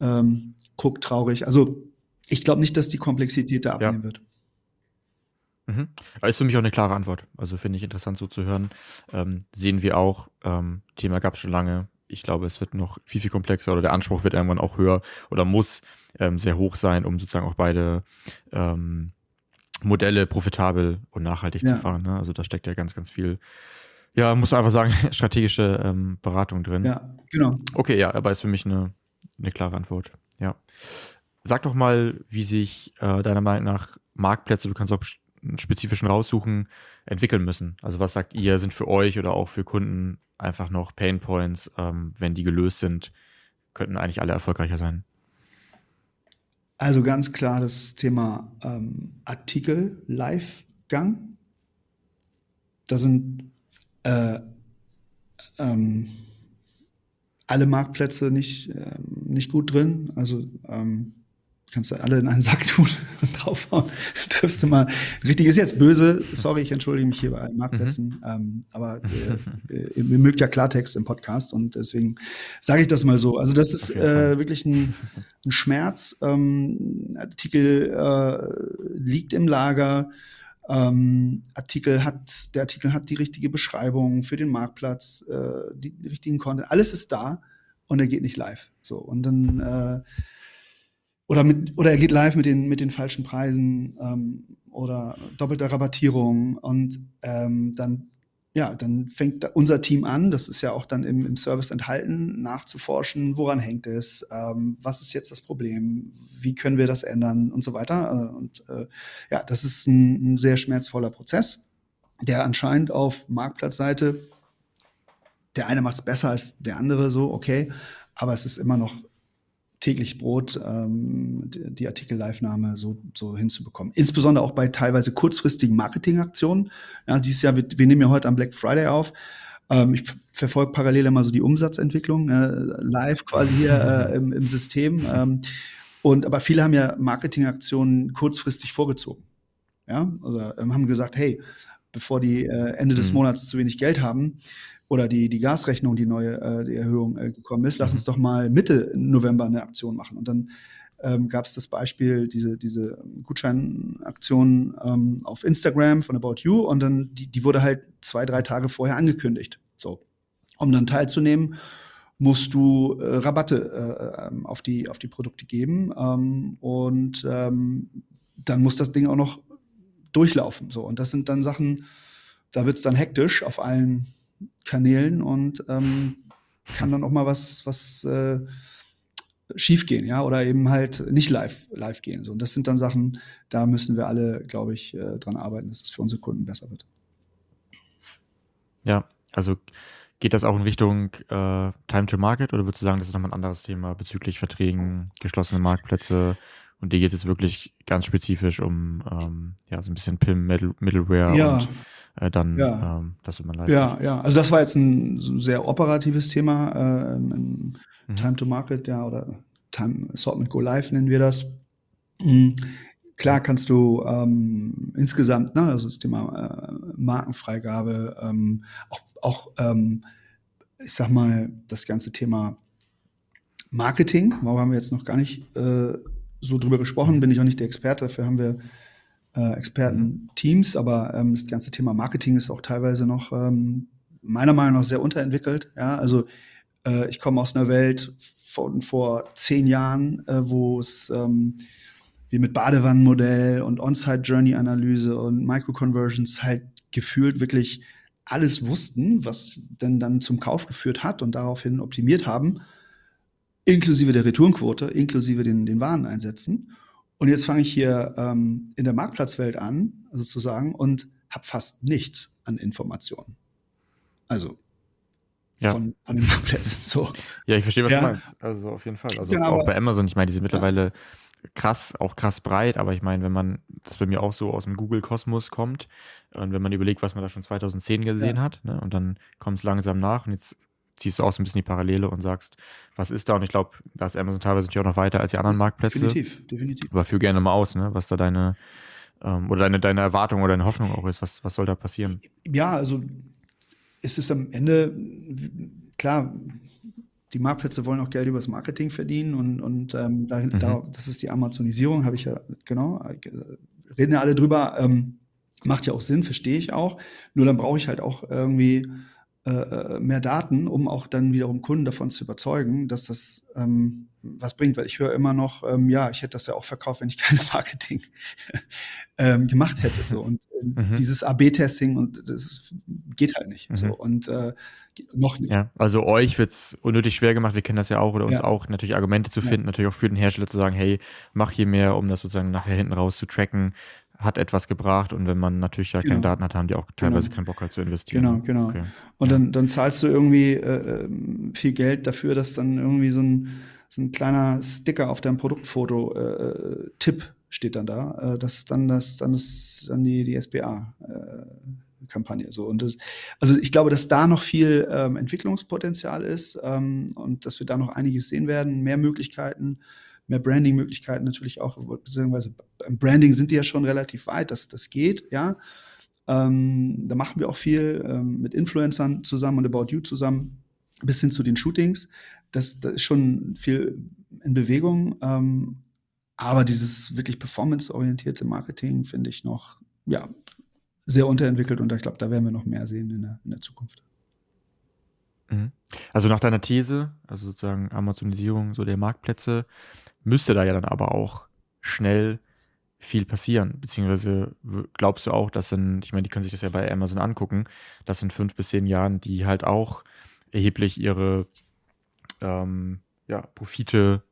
ähm, guckt traurig. Also ich glaube nicht, dass die Komplexität da abnehmen ja. wird. Mhm. Ist für mich auch eine klare Antwort. Also finde ich interessant so zu hören. Ähm, sehen wir auch, ähm, Thema gab es schon lange. Ich glaube, es wird noch viel, viel komplexer oder der Anspruch wird irgendwann auch höher oder muss ähm, sehr hoch sein, um sozusagen auch beide ähm, Modelle profitabel und nachhaltig ja. zu fahren. Ne? Also da steckt ja ganz, ganz viel Ja, muss man einfach sagen, strategische ähm, Beratung drin. Ja, genau. Okay, ja, aber ist für mich eine, eine klare Antwort. Ja. Sag doch mal, wie sich äh, deiner Meinung nach Marktplätze, du kannst auch einen spezifischen raussuchen, entwickeln müssen. Also was sagt ihr, sind für euch oder auch für Kunden einfach noch Pain Points, ähm, wenn die gelöst sind, könnten eigentlich alle erfolgreicher sein? Also ganz klar das Thema ähm, Artikel-Live-Gang. Da sind äh, ähm, alle Marktplätze nicht, äh, nicht gut drin. Also ähm, kannst du alle in einen Sack tun und draufhauen. Triffst du mal. Richtig ist jetzt böse. Sorry, ich entschuldige mich hier bei allen Marktplätzen. Mhm. Ähm, aber äh, äh, ihr mögt ja Klartext im Podcast und deswegen sage ich das mal so. Also das ist äh, wirklich ein, ein Schmerz. Ähm, Artikel äh, liegt im Lager. Ähm, Artikel hat, der Artikel hat die richtige Beschreibung für den Marktplatz, äh, die, die richtigen Content. Alles ist da und er geht nicht live. So und dann äh, oder mit oder er geht live mit den mit den falschen Preisen ähm, oder doppelter Rabattierung und ähm, dann ja, dann fängt unser Team an, das ist ja auch dann im, im Service enthalten, nachzuforschen, woran hängt es, ähm, was ist jetzt das Problem, wie können wir das ändern und so weiter. Äh, und äh, ja, das ist ein, ein sehr schmerzvoller Prozess, der anscheinend auf Marktplatzseite, der eine macht es besser als der andere, so, okay, aber es ist immer noch täglich Brot, ähm, die, Artikel-Live-Nahme so, so hinzubekommen. Insbesondere auch bei teilweise kurzfristigen Marketingaktionen. Ja, dieses Jahr, wir, wir nehmen ja heute am Black Friday auf. Ähm, ich verfolge parallel immer so die Umsatzentwicklung, äh, live quasi hier äh, im, im System. Ähm, und aber viele haben ja Marketingaktionen kurzfristig vorgezogen. Ja, oder ähm, haben gesagt, hey, bevor die äh, Ende des mhm. Monats zu wenig Geld haben, oder die, die Gasrechnung, die neue äh, die Erhöhung äh, gekommen ist, lass uns mhm. doch mal Mitte November eine Aktion machen. Und dann ähm, gab es das Beispiel, diese, diese Gutscheinaktion ähm, auf Instagram von About You und dann, die, die wurde halt zwei, drei Tage vorher angekündigt. So. Um dann teilzunehmen, musst du äh, Rabatte äh, ähm, auf, die, auf die Produkte geben ähm, und ähm, dann muss das Ding auch noch durchlaufen. So. Und das sind dann Sachen, da wird es dann hektisch auf allen Kanälen und ähm, kann dann auch mal was, was äh, schief gehen, ja, oder eben halt nicht live, live gehen. So. Und das sind dann Sachen, da müssen wir alle, glaube ich, äh, dran arbeiten, dass es für unsere Kunden besser wird. Ja, also geht das auch in Richtung äh, Time to Market oder würdest du sagen, das ist nochmal ein anderes Thema bezüglich Verträgen, geschlossene Marktplätze? Und dir geht es wirklich ganz spezifisch um ähm, ja, so ein bisschen PIM, Middleware ja. und äh, dann, ja. ähm, dass man live Ja, ja. Also das war jetzt ein sehr operatives Thema äh, im mhm. Time to Market, ja, oder Time Assortment Go Live nennen wir das. Mhm. Klar kannst du ähm, insgesamt, ne, also das Thema äh, Markenfreigabe, ähm, auch, auch ähm, ich sag mal, das ganze Thema Marketing, warum haben wir jetzt noch gar nicht äh, so drüber gesprochen, mhm. bin ich auch nicht der Experte, dafür haben wir äh, Experten-Teams, aber ähm, das ganze Thema Marketing ist auch teilweise noch ähm, meiner Meinung nach sehr unterentwickelt. Ja, also äh, ich komme aus einer Welt von vor zehn Jahren, äh, wo es ähm, wir mit Badewannenmodell und On-Site-Journey-Analyse und Micro-Conversions halt gefühlt wirklich alles wussten, was denn dann zum Kauf geführt hat und daraufhin optimiert haben, inklusive der Retourenquote, inklusive den, den Wareneinsätzen. Und jetzt fange ich hier ähm, in der Marktplatzwelt an, sozusagen, und habe fast nichts an Informationen. Also ja. von, von den Marktplätzen. So. Ja, ich verstehe, was ja. du meinst. Also auf jeden Fall. Also genau, auch bei Amazon, ich meine, die sind mittlerweile ja. krass, auch krass breit, aber ich meine, wenn man das bei mir auch so aus dem Google-Kosmos kommt und wenn man überlegt, was man da schon 2010 gesehen ja. hat, ne, und dann kommt es langsam nach und jetzt ziehst du auch so ein bisschen die Parallele und sagst, was ist da? Und ich glaube, da ist Amazon teilweise natürlich auch noch weiter als die anderen Marktplätze. Definitiv, definitiv. Aber führ gerne mal aus, ne, was da deine ähm, oder deine, deine Erwartung oder deine Hoffnung auch ist. Was, was soll da passieren? Ja, also es ist am Ende, klar, die Marktplätze wollen auch Geld übers Marketing verdienen und, und ähm, da, mhm. da, das ist die Amazonisierung, habe ich ja, genau, reden ja alle drüber, ähm, macht ja auch Sinn, verstehe ich auch. Nur dann brauche ich halt auch irgendwie mehr Daten, um auch dann wiederum Kunden davon zu überzeugen, dass das ähm, was bringt, weil ich höre immer noch, ähm, ja, ich hätte das ja auch verkauft, wenn ich keine Marketing ähm, gemacht hätte. So. Und äh, mhm. dieses AB-Testing und das geht halt nicht. Mhm. So. Und äh, noch nicht. Ja, also euch wird es unnötig schwer gemacht, wir kennen das ja auch, oder uns ja. auch natürlich Argumente zu finden, ja. natürlich auch für den Hersteller zu sagen, hey, mach hier mehr, um das sozusagen nachher hinten raus zu tracken hat etwas gebracht und wenn man natürlich ja genau. keine Daten hat, haben die auch teilweise genau. keinen Bock halt zu investieren. Genau, genau. Okay. Und dann, dann zahlst du irgendwie äh, ähm, viel Geld dafür, dass dann irgendwie so ein, so ein kleiner Sticker auf deinem Produktfoto äh, Tipp steht dann da. Äh, das ist dann das, dann ist dann die, die SBA. Äh, Kampagne so und das, also ich glaube, dass da noch viel ähm, Entwicklungspotenzial ist ähm, und dass wir da noch einiges sehen werden, mehr Möglichkeiten, mehr Branding-Möglichkeiten natürlich auch, beziehungsweise beim Branding sind die ja schon relativ weit, dass das geht, ja. Ähm, da machen wir auch viel ähm, mit Influencern zusammen und About You zusammen, bis hin zu den Shootings. Das, das ist schon viel in Bewegung. Ähm, aber dieses wirklich performance-orientierte Marketing finde ich noch ja, sehr unterentwickelt und ich glaube, da werden wir noch mehr sehen in der, in der Zukunft. Mhm. Also nach deiner These, also sozusagen Amazonisierung so der Marktplätze, müsste da ja dann aber auch schnell viel passieren. Beziehungsweise glaubst du auch, dass in, ich meine, die können sich das ja bei Amazon angucken, dass in fünf bis zehn Jahren die halt auch erheblich ihre ähm, ja, Profite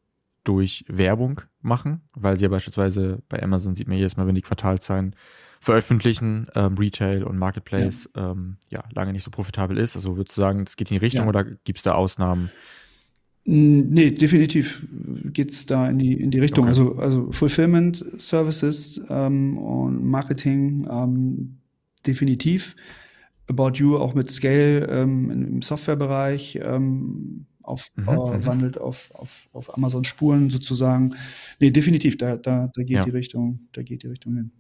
durch Werbung machen, weil sie ja beispielsweise bei Amazon sieht man jedes Mal, wenn die Quartalzahlen veröffentlichen, ähm, Retail und Marketplace ja. Ähm, ja. lange nicht so profitabel ist. Also würdest du sagen, das geht in die Richtung ja. oder gibt es da Ausnahmen? Nee, definitiv geht es da in die, in die Richtung. Okay. Also, also Fulfillment Services ähm, und Marketing ähm, definitiv. About You auch mit Scale ähm, im Softwarebereich ähm, auf, mhm, äh, mhm. wandelt auf, auf, auf Amazon Spuren sozusagen. Nee, definitiv, da, da, da geht ja. die Richtung, da geht die Richtung hin.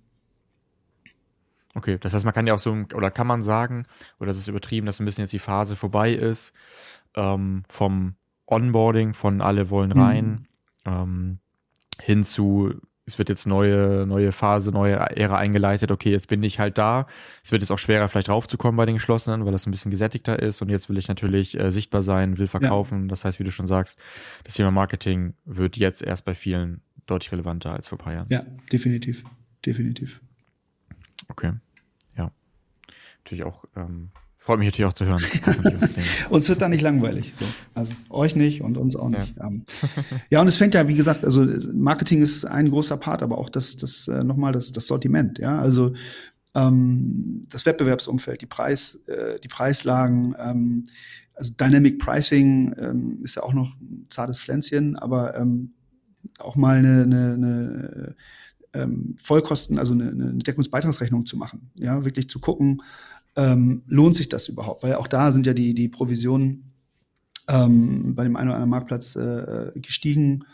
Okay, das heißt, man kann ja auch so, oder kann man sagen, oder das ist übertrieben, dass ein bisschen jetzt die Phase vorbei ist, ähm, vom Onboarding von alle wollen rein, mhm. ähm, hin zu, es wird jetzt neue, neue Phase, neue Ära eingeleitet, okay, jetzt bin ich halt da. Es wird jetzt auch schwerer, vielleicht raufzukommen bei den Geschlossenen, weil das ein bisschen gesättigter ist und jetzt will ich natürlich äh, sichtbar sein, will verkaufen. Ja. Das heißt, wie du schon sagst, das Thema Marketing wird jetzt erst bei vielen deutlich relevanter als vor ein paar Jahren. Ja, definitiv. Definitiv. Okay. Ja. Natürlich auch ähm, Freut mich natürlich auch zu hören. uns wird da nicht langweilig. So. Also euch nicht und uns auch nicht. Ja. Ähm, ja, und es fängt ja, wie gesagt, also Marketing ist ein großer Part, aber auch das, das äh, nochmal das, das Sortiment, ja. Also ähm, das Wettbewerbsumfeld, die Preis, äh, die Preislagen, ähm, also Dynamic Pricing ähm, ist ja auch noch ein zartes Pflänzchen, aber ähm, auch mal eine, eine, eine ähm, Vollkosten, also eine, eine Deckungsbeitragsrechnung zu machen, ja, wirklich zu gucken, ähm, lohnt sich das überhaupt? Weil auch da sind ja die, die Provisionen ähm, bei dem einen oder anderen Marktplatz äh, gestiegen,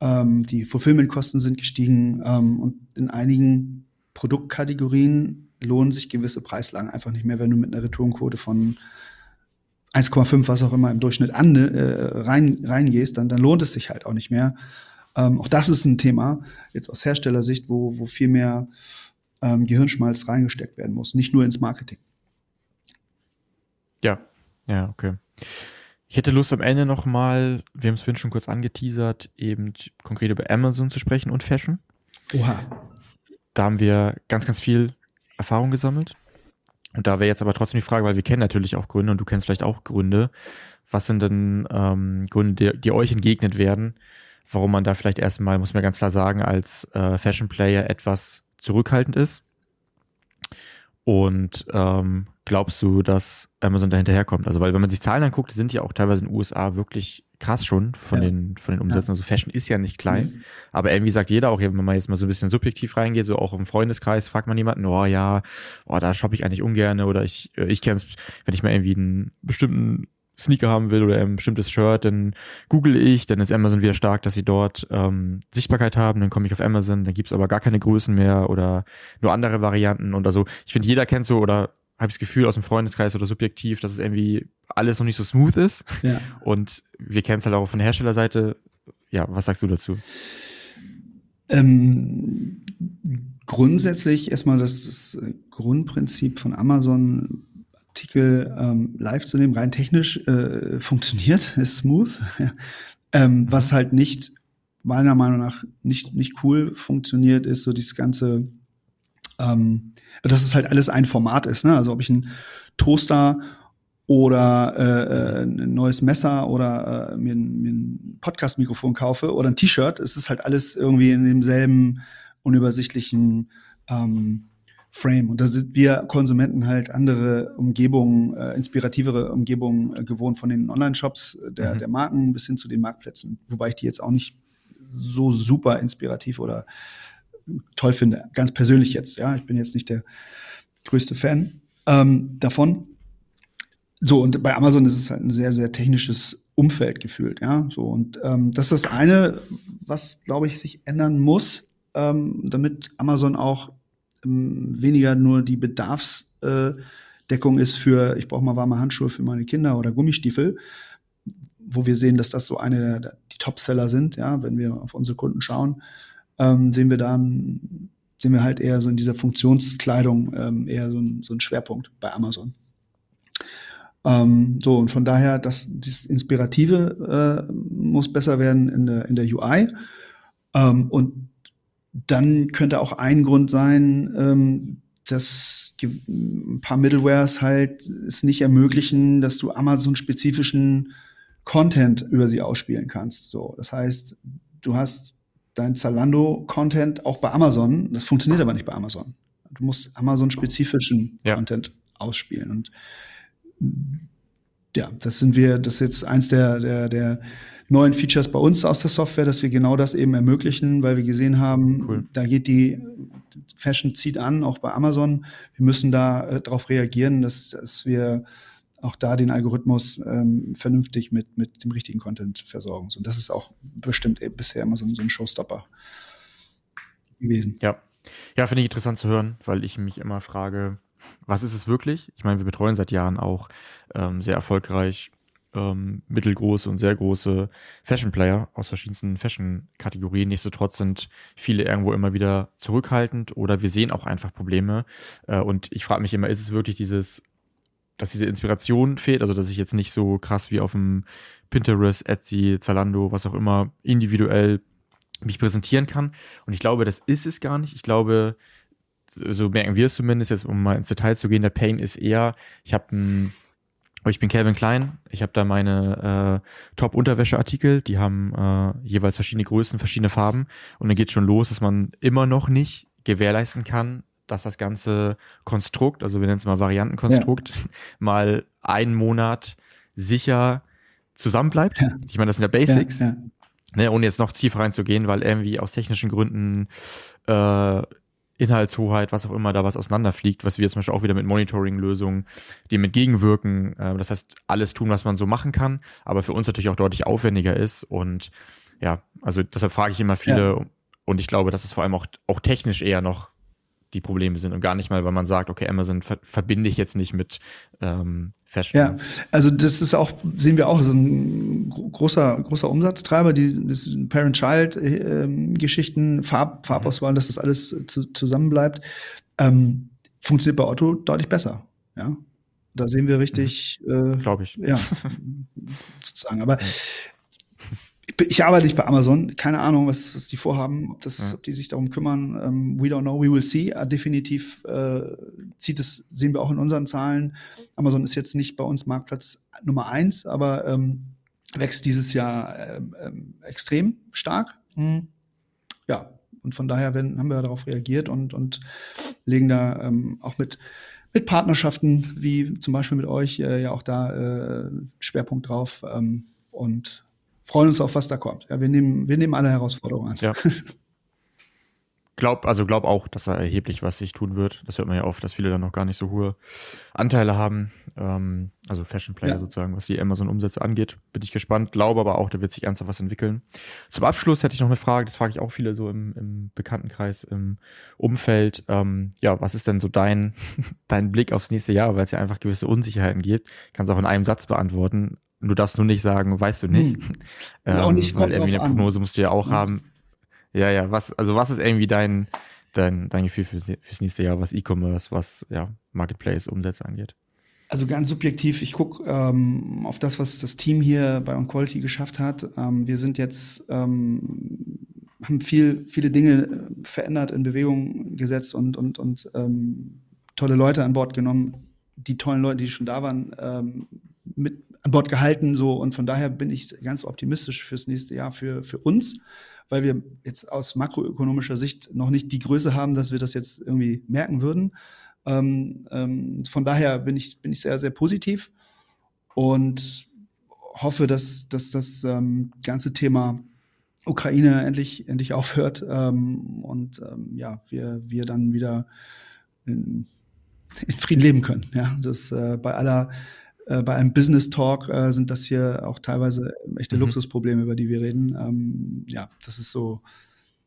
ähm, die Fulfillment-Kosten sind gestiegen ähm, und in einigen Produktkategorien lohnen sich gewisse Preislagen einfach nicht mehr, wenn du mit einer Retourenquote von 1,5, was auch immer im Durchschnitt an, äh, rein, reingehst, dann, dann lohnt es sich halt auch nicht mehr. Ähm, auch das ist ein Thema, jetzt aus Herstellersicht, wo, wo viel mehr ähm, Gehirnschmalz reingesteckt werden muss, nicht nur ins Marketing. Ja, ja, okay. Ich hätte Lust am Ende nochmal, wir haben es vorhin schon kurz angeteasert, eben konkret über Amazon zu sprechen und Fashion. Oha. Da haben wir ganz, ganz viel Erfahrung gesammelt. Und da wäre jetzt aber trotzdem die Frage, weil wir kennen natürlich auch Gründe und du kennst vielleicht auch Gründe. Was sind denn ähm, Gründe, die, die, euch entgegnet werden, warum man da vielleicht erstmal, muss man ganz klar sagen, als äh, Fashion Player etwas zurückhaltend ist? Und ähm, glaubst du, dass Amazon da hinterherkommt? Also, weil wenn man sich Zahlen anguckt, die sind ja auch teilweise in den USA wirklich krass schon von, ja. den, von den Umsätzen. Ja. Also Fashion ist ja nicht klein. Mhm. Aber irgendwie sagt jeder auch, wenn man jetzt mal so ein bisschen subjektiv reingeht, so auch im Freundeskreis, fragt man jemanden, oh ja, oh, da shoppe ich eigentlich ungern oder ich, äh, ich kenne es, wenn ich mal irgendwie einen bestimmten Sneaker haben will oder ein bestimmtes Shirt, dann google ich, dann ist Amazon wieder stark, dass sie dort ähm, Sichtbarkeit haben, dann komme ich auf Amazon, dann gibt's aber gar keine Größen mehr oder nur andere Varianten und also ich finde, jeder kennt so oder habe ich das Gefühl aus dem Freundeskreis oder subjektiv, dass es irgendwie alles noch nicht so smooth ist. Ja. Und wir kennen es halt auch von der Herstellerseite. Ja, was sagst du dazu? Ähm, grundsätzlich erstmal das, das Grundprinzip von Amazon Artikel ähm, live zu nehmen, rein technisch äh, funktioniert, ist smooth. ähm, was halt nicht, meiner Meinung nach, nicht, nicht cool funktioniert, ist so dieses ganze, ähm, dass es halt alles ein Format ist. Ne? Also ob ich einen Toaster oder äh, äh, ein neues Messer oder äh, mir, ein, mir ein Podcast-Mikrofon kaufe oder ein T-Shirt, es ist halt alles irgendwie in demselben unübersichtlichen ähm, Frame. Und da sind wir Konsumenten halt andere Umgebungen, äh, inspirativere Umgebungen äh, gewohnt von den Online-Shops der, mhm. der Marken bis hin zu den Marktplätzen. Wobei ich die jetzt auch nicht so super inspirativ oder toll finde. Ganz persönlich jetzt, ja. Ich bin jetzt nicht der größte Fan ähm, davon. So, und bei Amazon ist es halt ein sehr, sehr technisches Umfeld gefühlt, ja. So, und ähm, das ist das eine, was, glaube ich, sich ändern muss, ähm, damit Amazon auch ähm, weniger nur die Bedarfsdeckung ist für, ich brauche mal warme Handschuhe für meine Kinder oder Gummistiefel, wo wir sehen, dass das so eine der, der die Topseller sind, ja, wenn wir auf unsere Kunden schauen, ähm, sehen wir da sehen wir halt eher so in dieser Funktionskleidung ähm, eher so ein, so ein Schwerpunkt bei Amazon. Ähm, so, und von daher, das, das Inspirative äh, muss besser werden in der, in der UI. Ähm, und dann könnte auch ein Grund sein, ähm, dass ein paar Middlewares halt es nicht ermöglichen, dass du Amazon-spezifischen Content über sie ausspielen kannst. So, das heißt, du hast dein Zalando-Content auch bei Amazon. Das funktioniert aber nicht bei Amazon. Du musst Amazon-spezifischen ja. Content ausspielen. Und ja, das sind wir, das ist jetzt eins der, der, der neuen Features bei uns aus der Software, dass wir genau das eben ermöglichen, weil wir gesehen haben, cool. da geht die Fashion zieht an, auch bei Amazon. Wir müssen da äh, darauf reagieren, dass, dass wir auch da den Algorithmus ähm, vernünftig mit, mit dem richtigen Content versorgen. Und das ist auch bestimmt bisher immer so, so ein Showstopper gewesen. Ja. Ja, finde ich interessant zu hören, weil ich mich immer frage, was ist es wirklich? Ich meine, wir betreuen seit Jahren auch ähm, sehr erfolgreich ähm, mittelgroße und sehr große Fashion-Player aus verschiedensten Fashion-Kategorien. Nichtsdestotrotz sind viele irgendwo immer wieder zurückhaltend oder wir sehen auch einfach Probleme. Äh, und ich frage mich immer, ist es wirklich dieses, dass diese Inspiration fehlt? Also, dass ich jetzt nicht so krass wie auf dem Pinterest, Etsy, Zalando, was auch immer, individuell mich präsentieren kann. Und ich glaube, das ist es gar nicht. Ich glaube, so merken wir es zumindest, jetzt um mal ins Detail zu gehen, der Pain ist eher, ich habe ein ich bin Calvin Klein. Ich habe da meine äh, Top-Unterwäsche-Artikel. Die haben äh, jeweils verschiedene Größen, verschiedene Farben. Und dann geht schon los, dass man immer noch nicht gewährleisten kann, dass das ganze Konstrukt, also wir nennen es mal Variantenkonstrukt, ja. mal einen Monat sicher zusammenbleibt. Ja. Ich meine, das sind ja Basics. Ja, ne, ohne jetzt noch tiefer reinzugehen, weil irgendwie aus technischen Gründen äh, Inhaltshoheit, was auch immer da was auseinanderfliegt, was wir zum Beispiel auch wieder mit Monitoring-Lösungen dem entgegenwirken. Äh, das heißt, alles tun, was man so machen kann, aber für uns natürlich auch deutlich aufwendiger ist. Und ja, also deshalb frage ich immer viele und ich glaube, dass es vor allem auch, auch technisch eher noch die Probleme sind und gar nicht mal, weil man sagt, okay, Amazon ver verbinde ich jetzt nicht mit ähm, Fashion. Ja, also das ist auch, sehen wir auch, so ein großer, großer Umsatztreiber, die Parent-Child-Geschichten, Farb, Farbauswahl, dass das alles zu, zusammen bleibt, ähm, funktioniert bei Otto deutlich besser. Ja, da sehen wir richtig, mhm. äh, glaube ich. Ja, sozusagen. Aber ich arbeite nicht bei Amazon, keine Ahnung, was, was die vorhaben, ob, das, ja. ob die sich darum kümmern. Um, we don't know, we will see. Uh, definitiv äh, zieht es, sehen wir auch in unseren Zahlen. Amazon ist jetzt nicht bei uns Marktplatz Nummer eins, aber ähm, wächst dieses Jahr äh, äh, extrem stark. Mhm. Ja, und von daher werden, haben wir darauf reagiert und, und legen da ähm, auch mit, mit Partnerschaften, wie zum Beispiel mit euch, äh, ja auch da äh, Schwerpunkt drauf. Ähm, und freuen uns auf, was da kommt. Ja, wir nehmen, wir nehmen alle Herausforderungen an. Ja. Glaub, also glaub auch, dass da erheblich was sich tun wird. Das hört man ja oft, dass viele dann noch gar nicht so hohe Anteile haben. Ähm, also Fashion Player ja. sozusagen, was die Amazon-Umsätze angeht. Bin ich gespannt. Glaube aber auch, da wird sich ernsthaft was entwickeln. Zum Abschluss hätte ich noch eine Frage, das frage ich auch viele so im, im Bekanntenkreis, im Umfeld. Ähm, ja, was ist denn so dein, dein Blick aufs nächste Jahr, weil es ja einfach gewisse Unsicherheiten gibt? Kannst auch in einem Satz beantworten. Du darfst nur nicht sagen, weißt du nicht. Hm. ähm, auch nicht weil irgendwie eine Prognose musst du ja auch hm. haben. Ja, ja, was, also was ist irgendwie dein, dein, dein Gefühl für, fürs nächste Jahr, was E-Commerce, was ja, Marketplace, Umsätze angeht? Also ganz subjektiv, ich gucke ähm, auf das, was das Team hier bei OnQuality geschafft hat. Ähm, wir sind jetzt, ähm, haben viel, viele Dinge verändert, in Bewegung gesetzt und, und, und ähm, tolle Leute an Bord genommen. Die tollen Leute, die schon da waren, ähm, mit an Bord gehalten. So. Und von daher bin ich ganz optimistisch fürs nächste Jahr für, für uns, weil wir jetzt aus makroökonomischer Sicht noch nicht die Größe haben, dass wir das jetzt irgendwie merken würden. Ähm, ähm, von daher bin ich, bin ich sehr, sehr positiv und hoffe, dass, dass das ähm, ganze Thema Ukraine endlich, endlich aufhört ähm, und ähm, ja, wir, wir dann wieder in, in Frieden leben können. Ja, das äh, bei aller äh, bei einem Business Talk äh, sind das hier auch teilweise echte mhm. Luxusprobleme, über die wir reden. Ähm, ja, das ist so,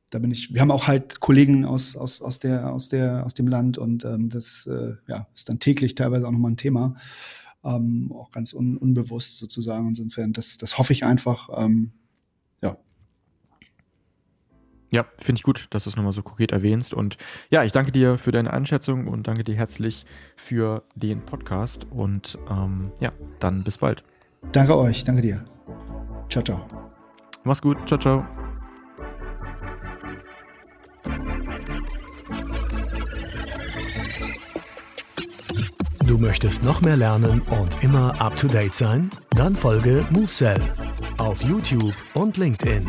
da bin ich, wir haben auch halt Kollegen aus, aus, aus, der, aus, der, aus dem Land und ähm, das äh, ja, ist dann täglich teilweise auch nochmal ein Thema. Ähm, auch ganz un, unbewusst sozusagen. Insofern, das, das hoffe ich einfach. Ähm. Ja, finde ich gut, dass du es nochmal so konkret erwähnst. Und ja, ich danke dir für deine Einschätzung und danke dir herzlich für den Podcast. Und ähm, ja, dann bis bald. Danke euch, danke dir. Ciao, ciao. Mach's gut, ciao, ciao. Du möchtest noch mehr lernen und immer up to date sein? Dann folge MoveSell auf YouTube und LinkedIn.